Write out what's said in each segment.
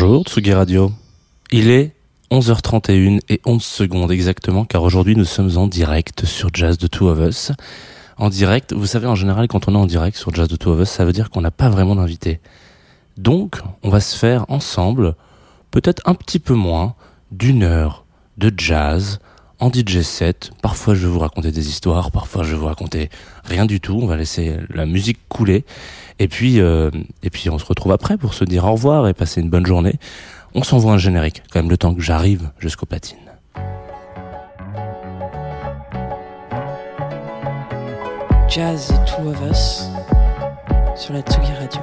Bonjour Tsugi Radio. Il est 11h31 et 11 secondes exactement car aujourd'hui nous sommes en direct sur Jazz de Two of Us. En direct, vous savez en général quand on est en direct sur Jazz de Two of Us, ça veut dire qu'on n'a pas vraiment d'invité. Donc, on va se faire ensemble, peut-être un petit peu moins, d'une heure de jazz en DJ set. Parfois je vais vous raconter des histoires, parfois je vais vous raconter rien du tout. On va laisser la musique couler. Et puis, euh, et puis on se retrouve après pour se dire au revoir et passer une bonne journée. On s'envoie un générique, quand même le temps que j'arrive jusqu'aux patines. Jazz The Two of Us sur la Tsugi Radio.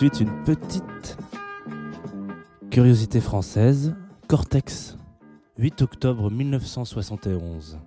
suite une petite curiosité française, Cortex, 8 octobre 1971.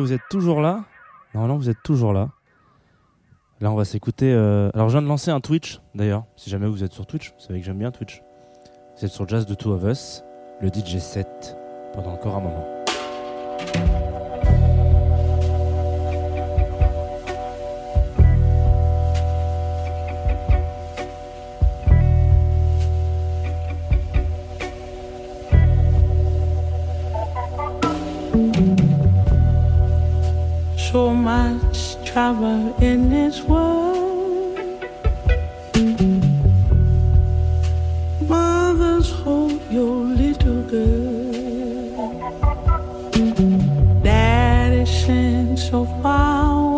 Vous êtes toujours là? Normalement, vous êtes toujours là. Là, on va s'écouter. euh, Alors, je viens de lancer un Twitch, d'ailleurs. Si jamais vous êtes sur Twitch, vous savez que j'aime bien Twitch. Vous êtes sur Jazz de Two of Us, le DJ set, pendant encore un moment. So much trouble in this world. Mothers, hold your little girl. Daddy sent so far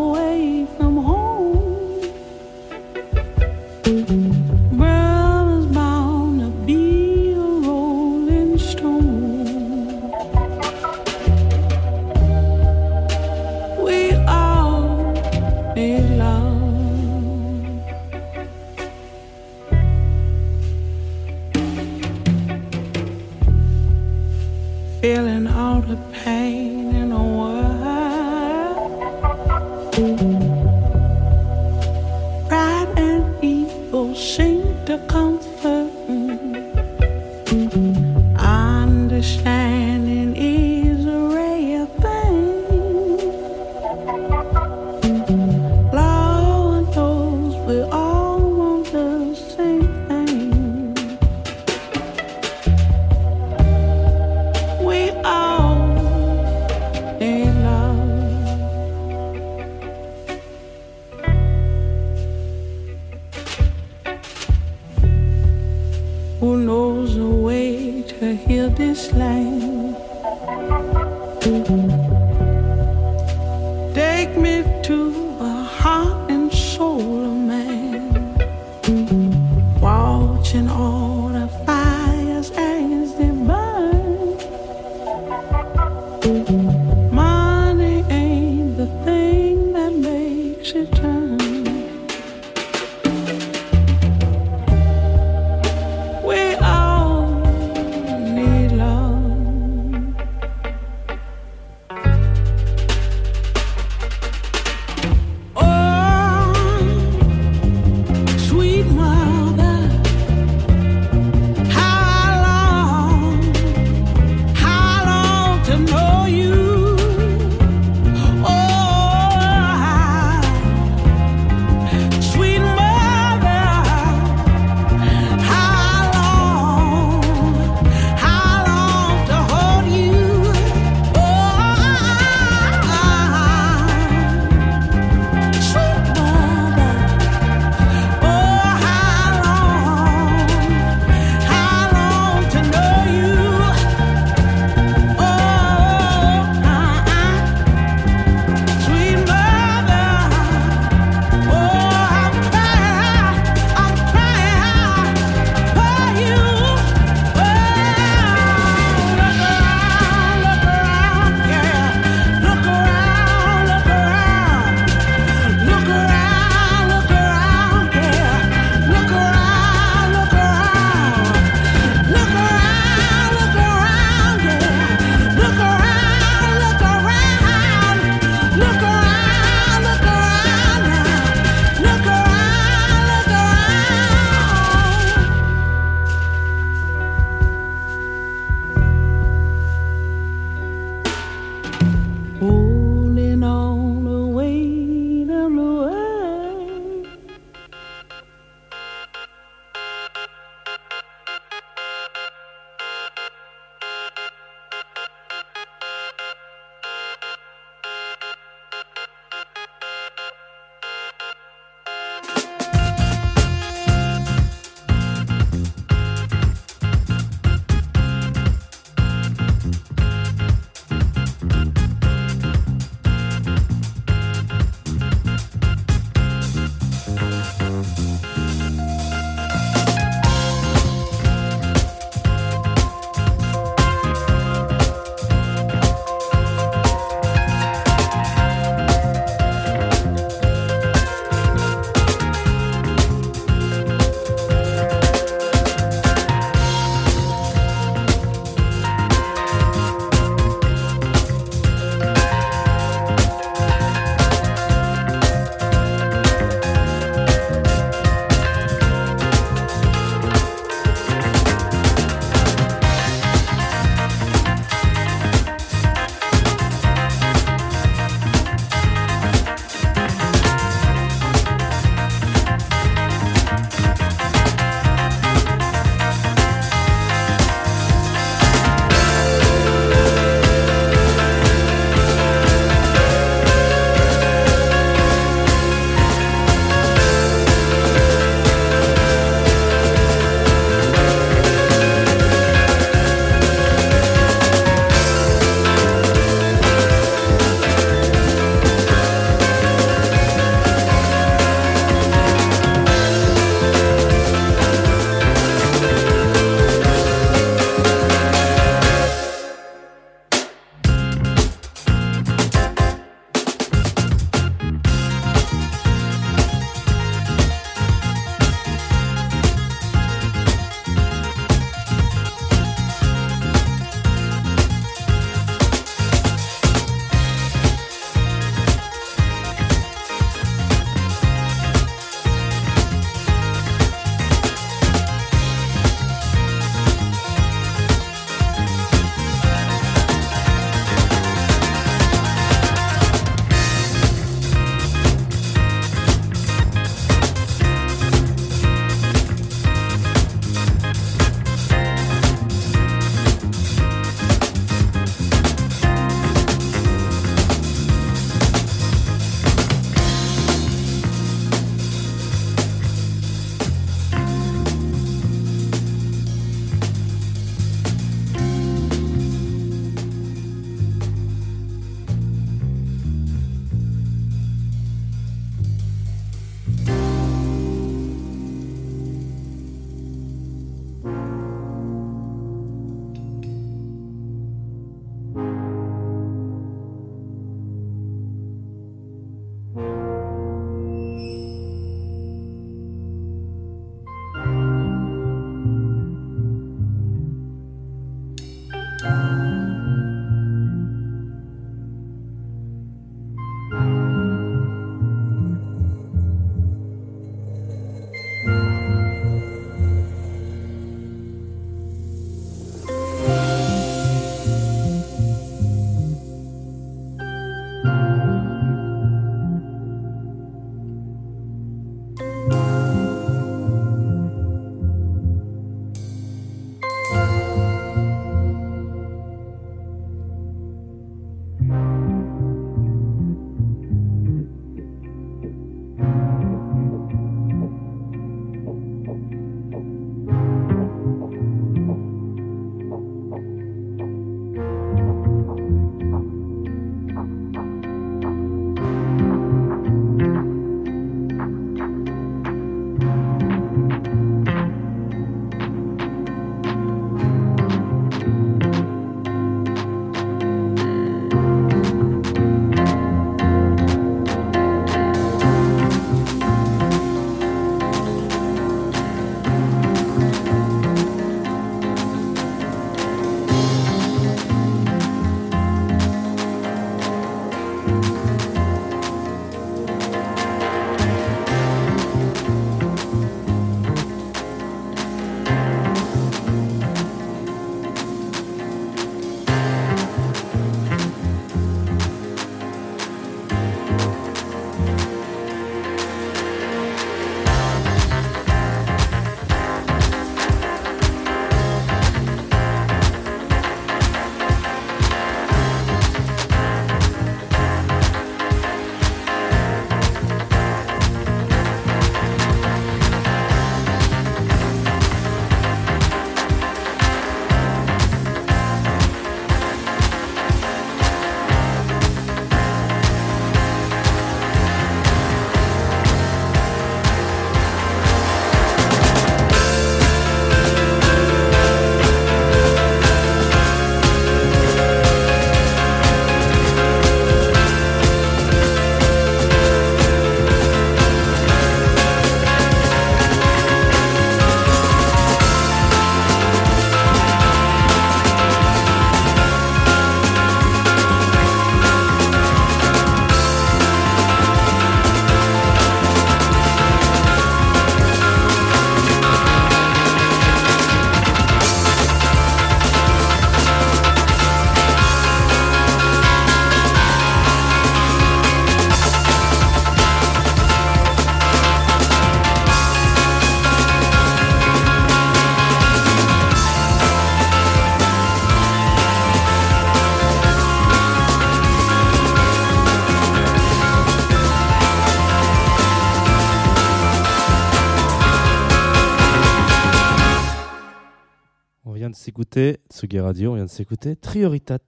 s'écouter, Radio, on vient de s'écouter Trioritat.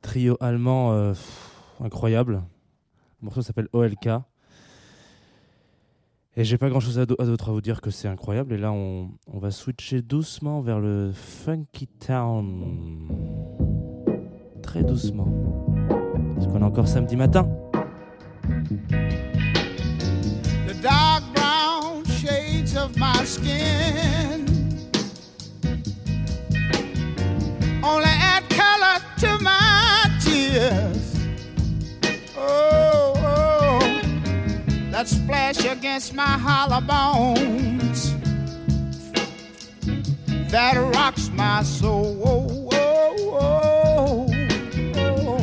Trio allemand euh, incroyable. Le morceau s'appelle OLK. Et j'ai pas grand chose à, d'autre à vous dire que c'est incroyable. Et là, on, on va switcher doucement vers le Funky Town. Très doucement. Parce qu'on est encore samedi matin. the dark brown shades of my skin only add color to my tears. Oh, oh, that splash against my hollow bones that rocks my soul. Oh, oh, oh, oh.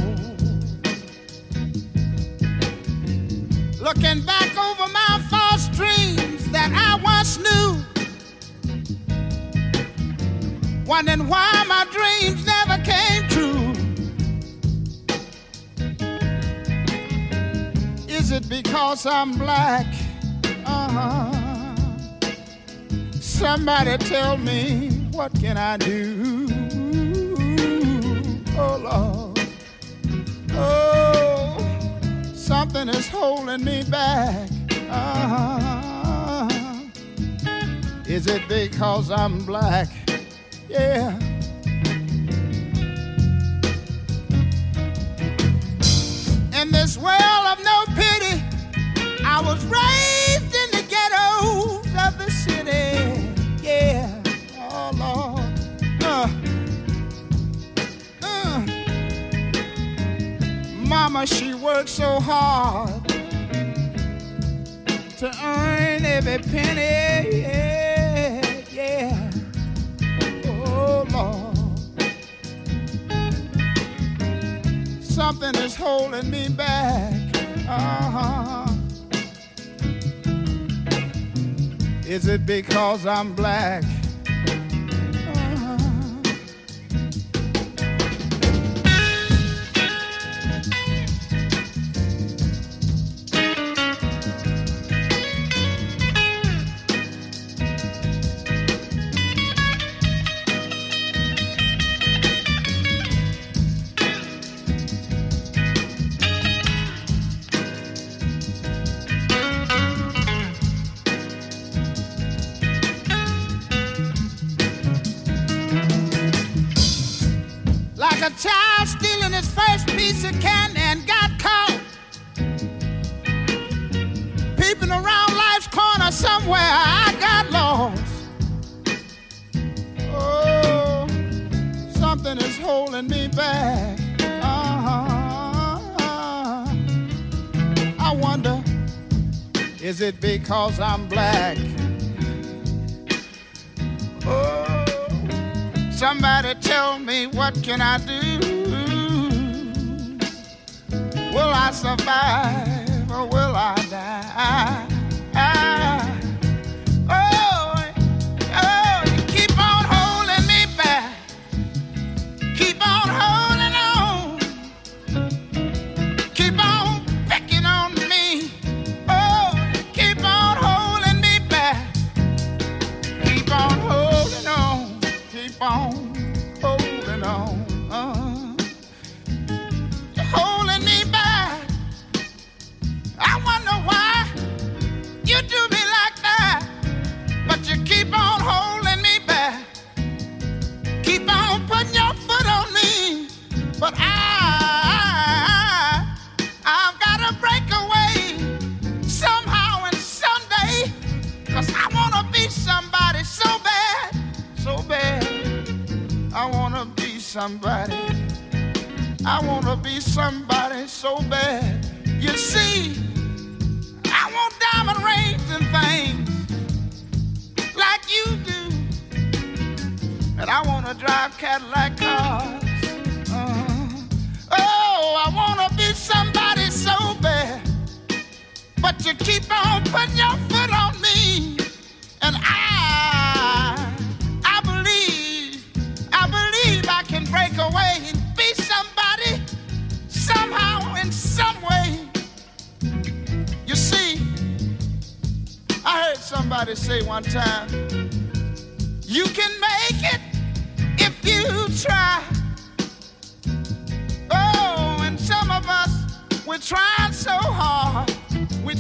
looking back over my false dreams that I once knew. Wondering why my dreams never came true. Is it because I'm black? Uh-huh. Somebody tell me what can I do? Oh Lord. Oh, something is holding me back. Uh-huh. Is it because I'm black? yeah. In this world of no pity, I was raised in the ghettos of the city, yeah. Oh Lord, uh, uh. Mama, she worked so hard to earn every penny. Yeah. Something is holding me back. Uh-huh. Is it because I'm black? Uh-huh. because I'm black. Oh, somebody tell me what can I do? Will I survive or will I die?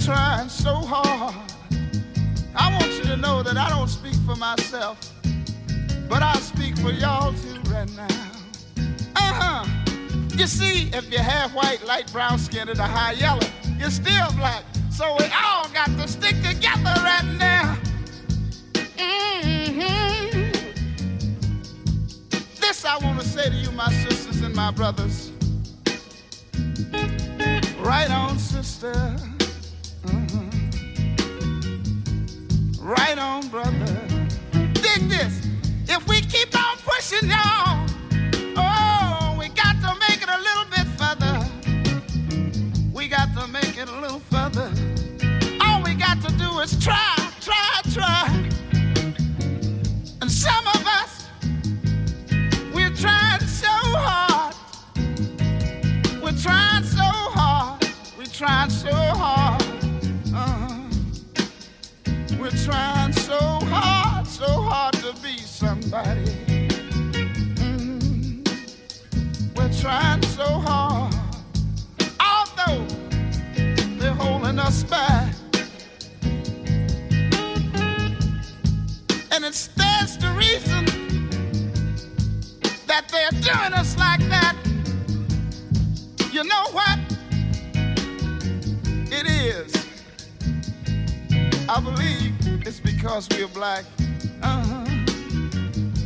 Trying so hard. I want you to know that I don't speak for myself, but I speak for y'all too right now. Uh-huh. You see, if you're half white, light brown skinned, or high yellow, you're still black. So we all got to stick together right now. Mm-hmm. This I want to say to you, my sisters and my brothers. Right on, sister. Right on, brother. Dig this. If we keep on pushing y'all, oh, we got to make it a little bit further. We got to make it a little further. All we got to do is try, trying so hard, so hard to be somebody. Mm-hmm. We're trying so hard. Although they're holding us back. And it's that's the reason that they're doing us like that. You know what? It is. I believe it's because we're black. Uh-huh.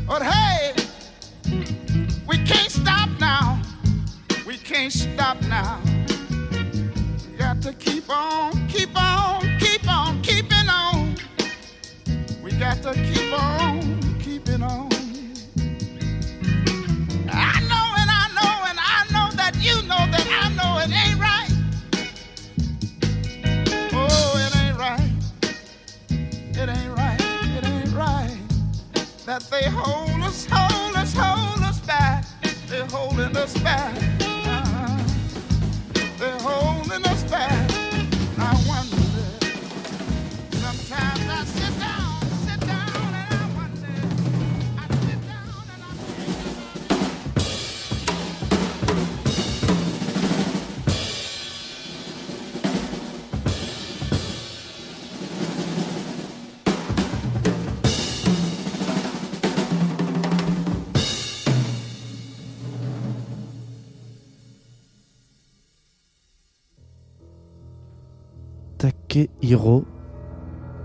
But hey, we can't stop now. We can't stop now. We got to keep on, keep on, keep on, keeping on. We got to keep on. They hold us, hold us, hold us back. They're holding us back. Hiro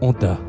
Honda.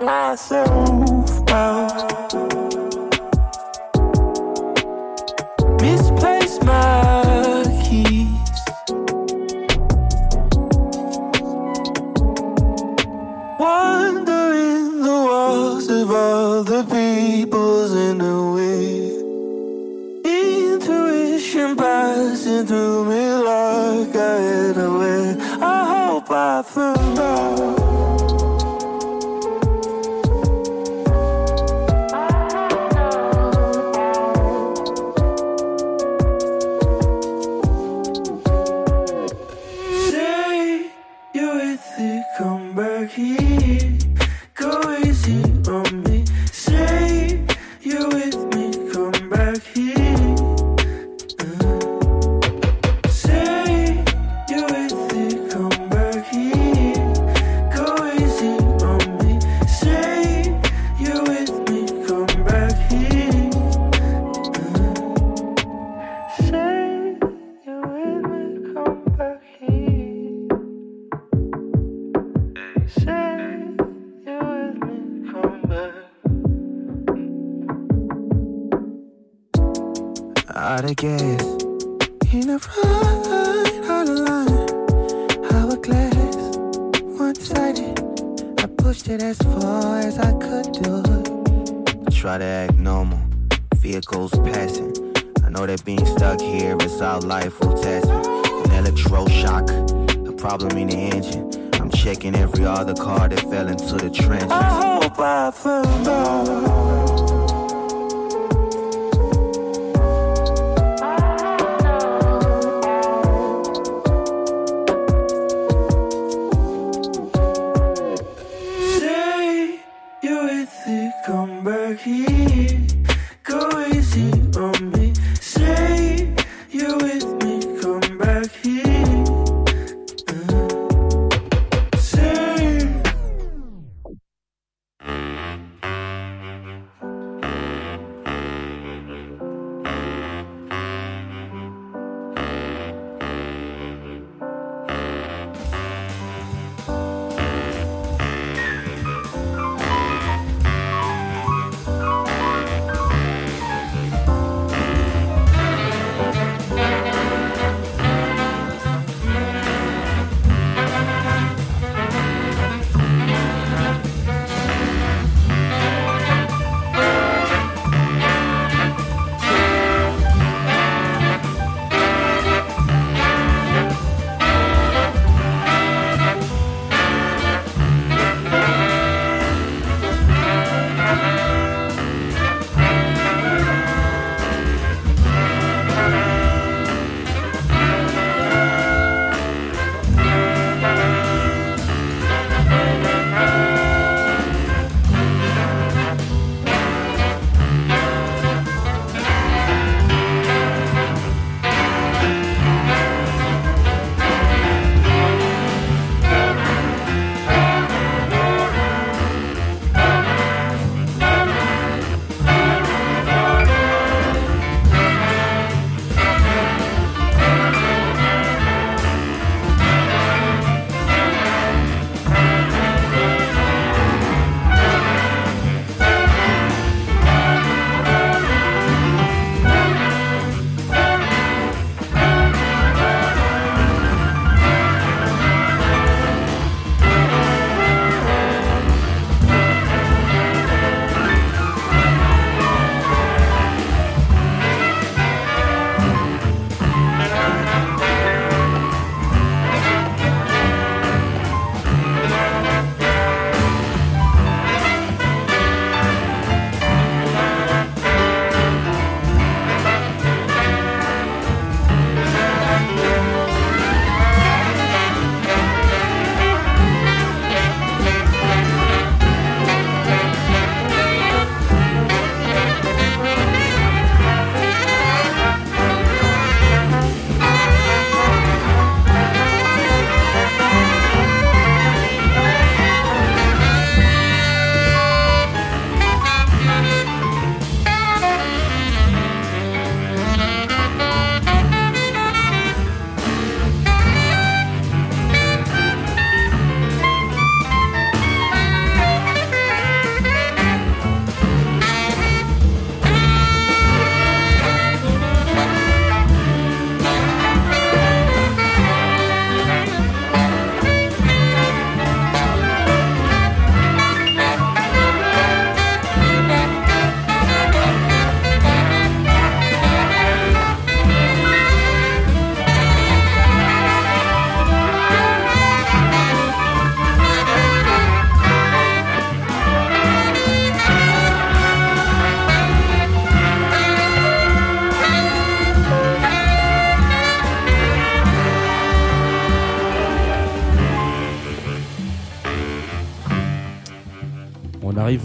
Myself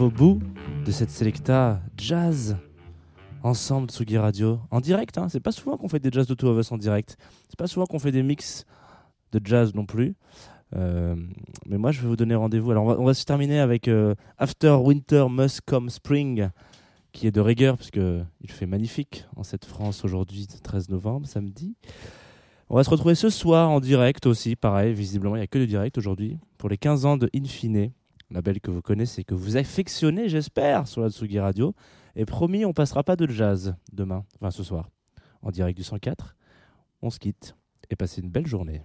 au bout de cette Selecta Jazz ensemble Tsugi Radio en direct. Hein. C'est pas souvent qu'on fait des jazz de Two of Us en direct. C'est pas souvent qu'on fait des mix de jazz non plus. Euh, mais moi, je vais vous donner rendez-vous. Alors, on va, se terminer avec euh, After Winter Must Come Spring, qui est de rigueur, puisque il fait magnifique en cette France aujourd'hui, 13 novembre, samedi. On va se retrouver ce soir en direct aussi, pareil, visiblement, il n'y a que du direct aujourd'hui, pour les 15 ans de Infine, label que vous connaissez, que vous affectionnez, j'espère, sur la Tsugi Radio. Et promis, on passera pas de jazz demain, enfin ce soir, en direct du 104. On se quitte et passez une belle journée.